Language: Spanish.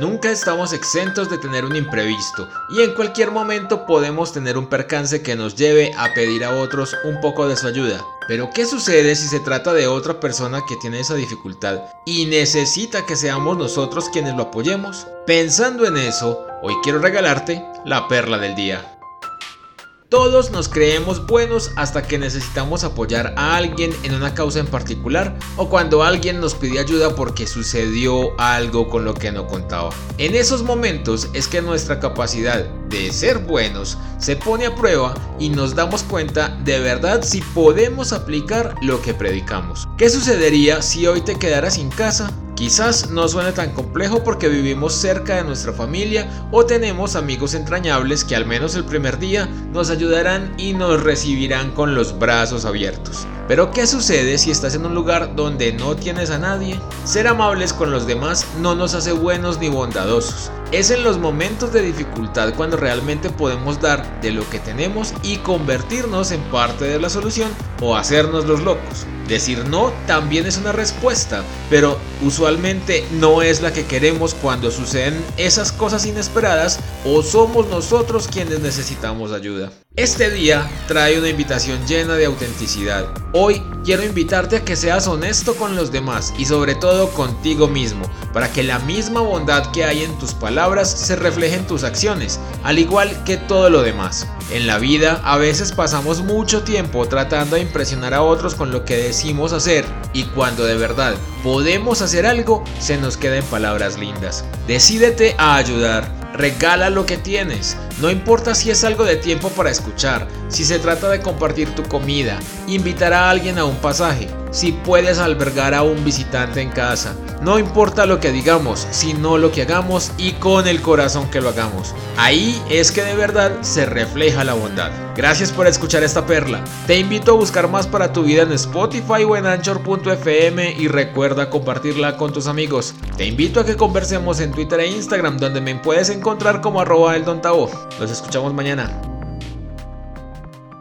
Nunca estamos exentos de tener un imprevisto y en cualquier momento podemos tener un percance que nos lleve a pedir a otros un poco de su ayuda. Pero ¿qué sucede si se trata de otra persona que tiene esa dificultad y necesita que seamos nosotros quienes lo apoyemos? Pensando en eso, hoy quiero regalarte la perla del día. Todos nos creemos buenos hasta que necesitamos apoyar a alguien en una causa en particular o cuando alguien nos pide ayuda porque sucedió algo con lo que no contaba. En esos momentos es que nuestra capacidad de ser buenos se pone a prueba y nos damos cuenta de verdad si podemos aplicar lo que predicamos. ¿Qué sucedería si hoy te quedaras sin casa? Quizás no suene tan complejo porque vivimos cerca de nuestra familia o tenemos amigos entrañables que al menos el primer día nos ayudarán y nos recibirán con los brazos abiertos. Pero ¿qué sucede si estás en un lugar donde no tienes a nadie? Ser amables con los demás no nos hace buenos ni bondadosos. Es en los momentos de dificultad cuando realmente podemos dar de lo que tenemos y convertirnos en parte de la solución o hacernos los locos. Decir no también es una respuesta, pero usualmente no es la que queremos cuando suceden esas cosas inesperadas o somos nosotros quienes necesitamos ayuda. Este día trae una invitación llena de autenticidad. Hoy quiero invitarte a que seas honesto con los demás y sobre todo contigo mismo, para que la misma bondad que hay en tus palabras se refleje en tus acciones, al igual que todo lo demás. En la vida a veces pasamos mucho tiempo tratando de impresionar a otros con lo que decimos hacer y cuando de verdad podemos hacer algo se nos queda en palabras lindas. Decídete a ayudar Regala lo que tienes. No importa si es algo de tiempo para escuchar, si se trata de compartir tu comida, invitar a alguien a un pasaje, si puedes albergar a un visitante en casa. No importa lo que digamos, sino lo que hagamos y con el corazón que lo hagamos. Ahí es que de verdad se refleja la bondad. Gracias por escuchar esta perla. Te invito a buscar más para tu vida en Spotify o en anchor.fm y recuerda compartirla con tus amigos. Te invito a que conversemos en Twitter e Instagram donde me puedes encontrar como arroba el Nos escuchamos mañana.